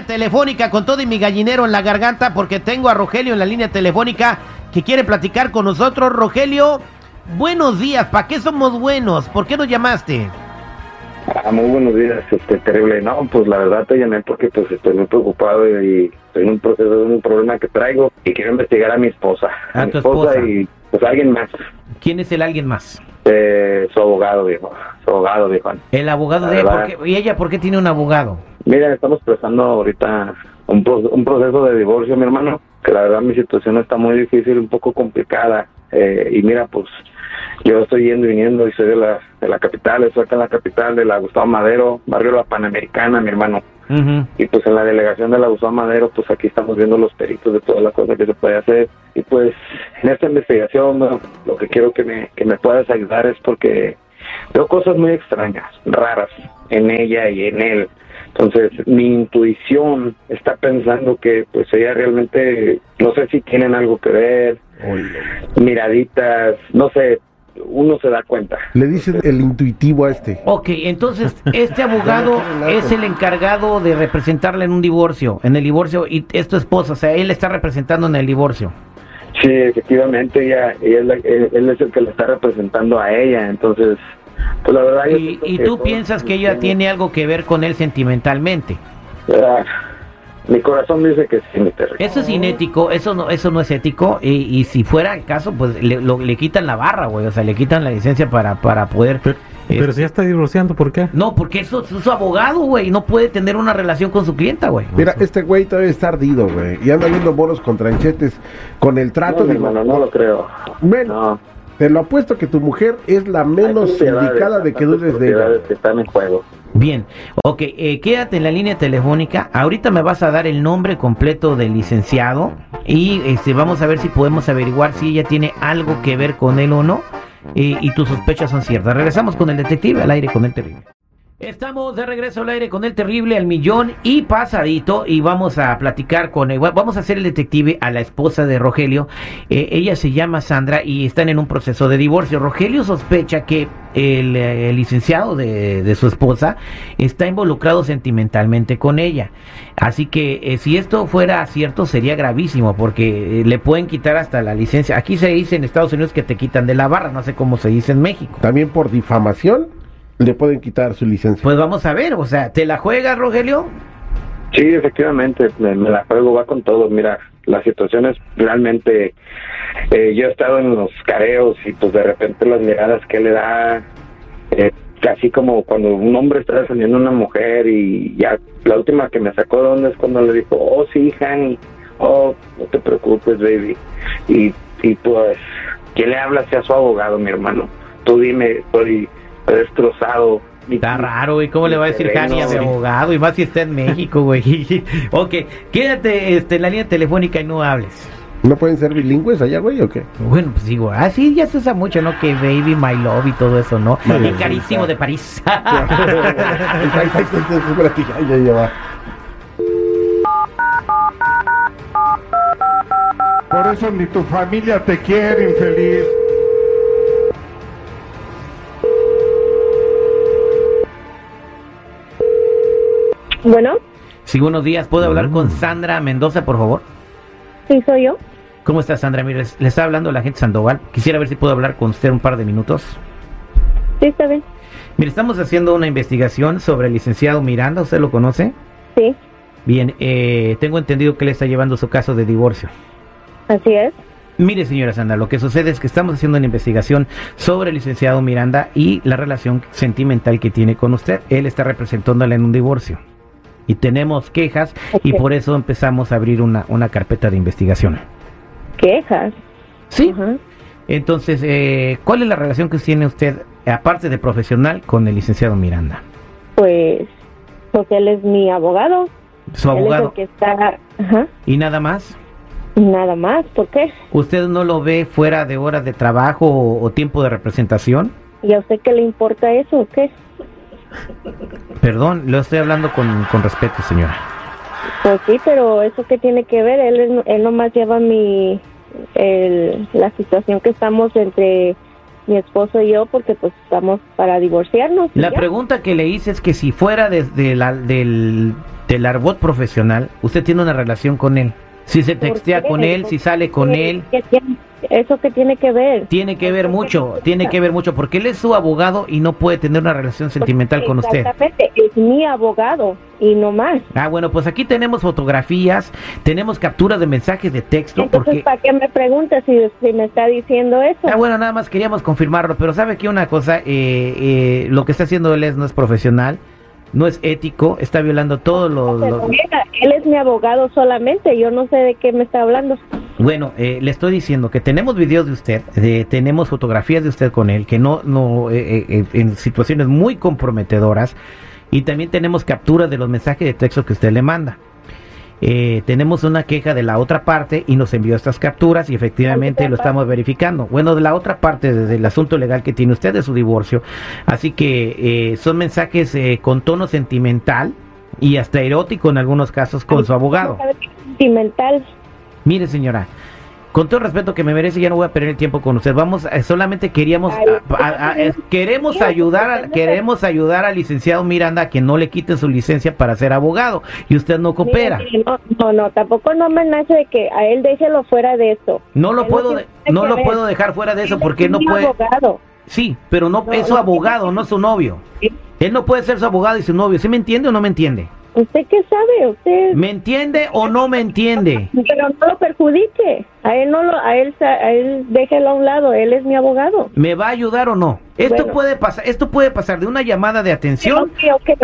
Línea telefónica con todo y mi gallinero en la garganta porque tengo a Rogelio en la línea telefónica que quiere platicar con nosotros. Rogelio, buenos días. ¿Para qué somos buenos? ¿Por qué nos llamaste? Ah, muy buenos días, este, terrible. No, pues la verdad te llamé porque pues estoy muy preocupado y estoy en un proceso de un problema que traigo y quiero investigar a mi esposa. ¿A tu esposa? y pues alguien más. ¿Quién es el alguien más? Eh, su abogado, viejo. Su abogado, viejo. El abogado La de ella. verdad. ¿por qué- ¿Y ella por qué tiene un abogado? Mira, estamos empezando ahorita un, pro- un proceso de divorcio, mi hermano, que la verdad mi situación está muy difícil, un poco complicada. Eh, y mira, pues yo estoy yendo y viniendo y soy de la, de la capital, estoy acá en la capital de la Gustavo Madero, barrio La Panamericana, mi hermano. Y pues en la delegación de la Gustavo Madero, pues aquí estamos viendo los peritos de todas las cosas que se puede hacer. Y pues en esta investigación, bueno, lo que quiero que me, que me puedas ayudar es porque veo cosas muy extrañas, raras en ella y en él. Entonces mi intuición está pensando que pues ella realmente, no sé si tienen algo que ver, miraditas, no sé, uno se da cuenta. Le dicen el intuitivo a este. Ok, entonces este abogado es el encargado de representarla en un divorcio, en el divorcio, y es tu esposa, o sea, él está representando en el divorcio. Sí, efectivamente, ella, ella es la- él, él es el que le está representando a ella, entonces, pues la verdad... yo Y, y tú todo- piensas que ella tiene algo que ver con él sentimentalmente. Ah, mi corazón dice que sí, mi. Eso es inético, eso no, eso no es ético, y, y si fuera el caso, pues le, lo- le quitan la barra, güey, o sea, le quitan la licencia para, para poder... Pero, eh, pero si ya está divorciando, ¿por qué? No, porque eso es su abogado, güey, no puede tener una relación con su clienta, güey. Mira, este güey todavía está ardido, güey. Y anda viendo bolos con tranchetes. Con el trato, No, mi digo, hermano, no lo creo. Bueno, No. Te lo apuesto que tu mujer es la menos indicada de que dudes de ella. que están en juego. Bien, ok, eh, quédate en la línea telefónica. Ahorita me vas a dar el nombre completo del licenciado y este, vamos a ver si podemos averiguar si ella tiene algo que ver con él o no eh, y tus sospechas son ciertas. Regresamos con el detective al aire con el terrible. Estamos de regreso al aire con el terrible al millón y pasadito y vamos a platicar con él. Vamos a hacer el detective a la esposa de Rogelio. Eh, ella se llama Sandra y están en un proceso de divorcio. Rogelio sospecha que el, eh, licenciado de, de su esposa está involucrado sentimentalmente con ella. Así que eh, si esto fuera cierto sería gravísimo porque eh, le pueden quitar hasta la licencia. Aquí se dice en Estados Unidos que te quitan de la barra, no sé cómo se dice en México. También por difamación le pueden quitar su licencia. Pues vamos a ver, o sea, ¿te la juegas, Rogelio? Sí, efectivamente, me, me la juego, va con todo. Mira, la situación es realmente... eh, yo he estado en los careos y pues de repente las miradas que le da, eh, casi como cuando un hombre está defendiendo a una mujer y ya la última que me sacó de onda es cuando le dijo, oh sí, honey, oh, no te preocupes, baby. Y, y pues, ¿quién le habla sea su abogado, mi hermano? Tú dime, destrozado. Mi- Está raro, güey. ¿Cómo le va a decir Jani a mi abogado? Y más si está en México, güey. ok, quédate este, en la línea telefónica y no hables. ¿No pueden ser bilingües allá, güey, o qué? Bueno, pues digo, ah, sí, ya se usa mucho, ¿no? Que baby, my love y todo eso, ¿no? Vale, y carísimo de París. Por eso ni tu familia te quiere, infeliz. Bueno, sí, buenos días. ¿Puedo hablar con Sandra Mendoza, por favor? sí soy yo. ¿Cómo está, Sandra? Mire, le está hablando la gente Sandoval. Quisiera ver si puedo hablar con usted un par de minutos. Sí, está bien. Mire, estamos haciendo una investigación sobre el licenciado Miranda. ¿Usted lo conoce? Sí, Bien, eh, tengo entendido que le está llevando su caso de divorcio. así es. Mire, señora Sandra, lo que sucede es que estamos haciendo una investigación sobre el licenciado Miranda y la relación sentimental que tiene con usted. Él está representándola en un divorcio. Y tenemos quejas y por eso empezamos a abrir una, una carpeta de investigación. Quejas. Sí. Entonces, eh, ¿cuál es la relación que tiene usted, aparte de profesional, con el licenciado Miranda? Pues, porque él es mi abogado. Su Él es abogado. el que está. Ajá. ¿Y nada más? Nada más. ¿Por qué? ¿Usted no lo ve fuera de horas de trabajo o, o tiempo de representación? ¿Y a usted qué le importa eso o qué? Perdón, lo estoy hablando con, con respeto, señora. Pues sí, pero eso qué tiene que ver. Él, él nomás lleva mi. El, la situación que estamos entre mi esposo y yo, porque pues estamos para divorciarnos. La pregunta que le hice es que si fuera desde la, del del arbot profesional, usted tiene una relación con él. Si se ¿Por textea con él, si sale con ¿Qué- él, ¿Eso qué tiene que ver? tiene que ver mucho, tiene que ver mucho, porque él es su abogado y no puede tener una relación sentimental con usted. Exactamente, es mi abogado y no más. Ah, bueno, pues aquí tenemos fotografías, tenemos capturas de mensajes de texto, Entonces, porque... ¿para qué me pregunta si, si me está diciendo eso? Ah, bueno, nada más queríamos confirmarlo, pero sabe que una cosa, eh, eh, lo que está haciendo él es, no es profesional, no es ético, está violando todos los... Mira, él es mi abogado solamente, yo no sé de qué me está hablando. Bueno, eh, le estoy diciendo que tenemos videos de usted, de- tenemos fotografías de usted con él, que no, no, eh, eh, eh, en situaciones muy comprometedoras, y también tenemos capturas de los mensajes de texto que usted le manda. Eh, tenemos una queja de la otra parte y nos envió estas capturas y efectivamente lo estamos verificando. Bueno, de la otra parte, desde el asunto legal que tiene usted de su divorcio, así que eh, son mensajes con tono sentimental y hasta erótico en algunos casos con su abogado. Sentimental. Mire, señora, con todo el respeto que me merece, ya no voy a perder el tiempo con usted. Vamos, eh, solamente queríamos, Ay, a- a- a- es- queremos ayudar, al, queremos ayudar al licenciado Miranda a que no le quiten su licencia para ser abogado y usted no coopera. Mire, no, no, no, tampoco no me nace de que a él déjelo fuera de eso. No lo Él puedo, no lo ver. puedo dejar fuera de eso porque no puede. abogado. Sí, pero no, No, es su abogado, no es su novio. Él no puede ser su abogado y su novio. ¿Sí me entiende o no me entiende? ¿Usted qué sabe? Usted... ¿Me entiende o no me entiende? Pero no lo perjudique. A él no lo, a él, a él déjelo a un lado. Él es mi abogado. ¿Me va a ayudar o no? Esto Bueno. puede pasar, esto puede pasar de una llamada de atención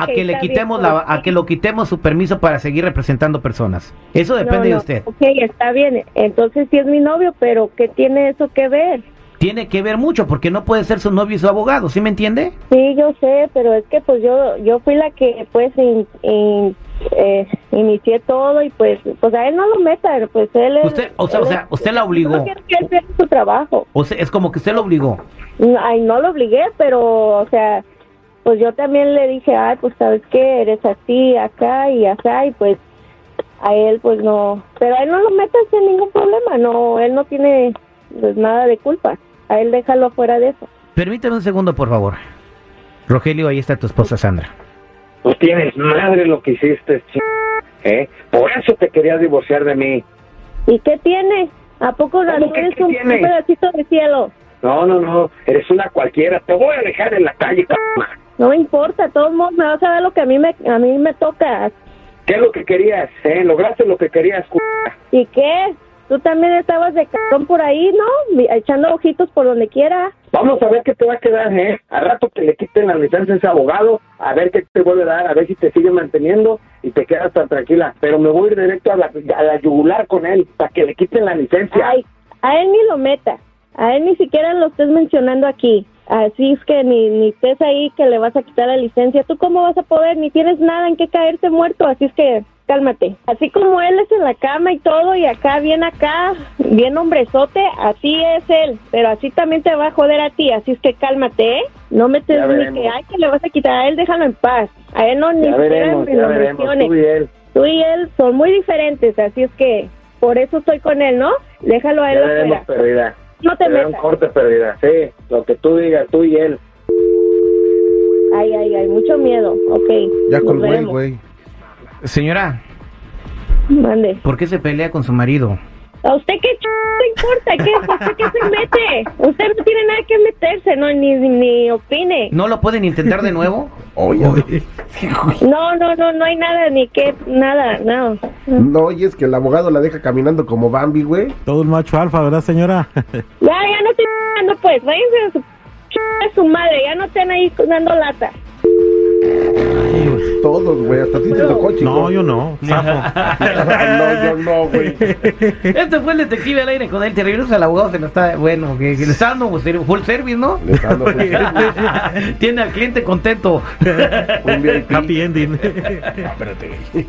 a que le quitemos bien, la, a que lo quitemos su permiso para seguir representando personas. Eso depende No, de usted. Ok, está bien. Entonces sí es mi novio, pero ¿qué tiene eso que ver? Tiene que ver mucho porque no puede ser su novio y su abogado, ¿sí me entiende? Sí, yo sé, pero es que pues yo yo fui la que pues in- in- eh, inicié todo y pues pues a él no lo meta, pues él es- Usted, o sea, él o sea, es- usted la obligó. No que él pierda su trabajo. O sea, es como que usted lo obligó. Ay, no lo obligué, pero o sea, pues yo también le dije, ay, pues sabes qué, eres así, acá y acá y pues a él pues no, pero a él no lo metas en ningún problema, no, él no tiene pues nada de culpa, a él déjalo fuera de eso. Permítame un segundo, por favor. Rogelio, ahí está tu esposa Sandra. Pues tienes madre lo que hiciste, ch... ¿eh? Por eso te querías divorciar de mí. ¿Y qué tiene? ¿A poco no ¿Cómo que eres qué un, tiene? pedacito de cielo? No, no, no, eres una cualquiera. Te voy a dejar en la calle, c***. No me importa, todos modos me vas a dar lo que a mí me a mí me toca. ¿Qué es lo que querías? ¿Eh? Lograste lo que querías, c***. ¿Y qué? Tú también estabas de cabrón por ahí, ¿no? Echando ojitos por donde quiera. Vamos a ver qué te va a quedar, ¿eh? A rato que le quiten la licencia a ese abogado, a ver qué te vuelve a dar, a ver si te sigue manteniendo y te quedas tan tranquila. Pero me voy directo a la, a la yugular con él para que le quiten la licencia. Ay, a él ni lo meta. A él ni siquiera lo estés mencionando aquí. Así es que ni, ni estés ahí que le vas a quitar la licencia. ¿Tú cómo vas a poder? Ni tienes nada en que caerte muerto. Así es que cálmate. Así como él es en la cama y todo y acá bien acá, bien hombrezote, así es él. Pero así también te va a joder a ti. Así es que cálmate, ¿eh? No me te ni que, ay, que le vas a quitar. A él déjalo en paz. A él no ni ya siquiera veremos, me ya veremos, tú y él. tú y él son muy diferentes, así es que por eso estoy con él, ¿no? Déjalo a él Ya veremos, perdida. No te Te da un metas. corte, perdida. Sí, lo que tú digas, tú y él. Ay, ay, ay, mucho miedo. Ok. Ya colgó el güey. Señora, Mande. ¿por qué se pelea con su marido? ¿A usted qué ch... le importa? ¿Qué, ¿Usted qué se mete? Usted no tiene nada que meterse, no, ni, ni opine. ¿No lo pueden intentar de nuevo? Oye, No, no, no, no hay nada, ni que, nada, no. no, y es que el abogado la deja caminando como Bambi, güey. Todo un macho alfa, ¿verdad, señora? Ya, ya no estoy dando pues, váyanse a su, ch- a su madre, ya no estén ahí dando lata. Todos, güey, hasta ti te No. tocó, chico. No, yo no. Zafo. no, yo no, güey. Este fue el detective al aire con él. Te regresas al abogado, se lo está, bueno, que, que le está dando full service, ¿no? Le está dando full Tiene al cliente contento. Un VIP. Happy ending. Espérate, güey.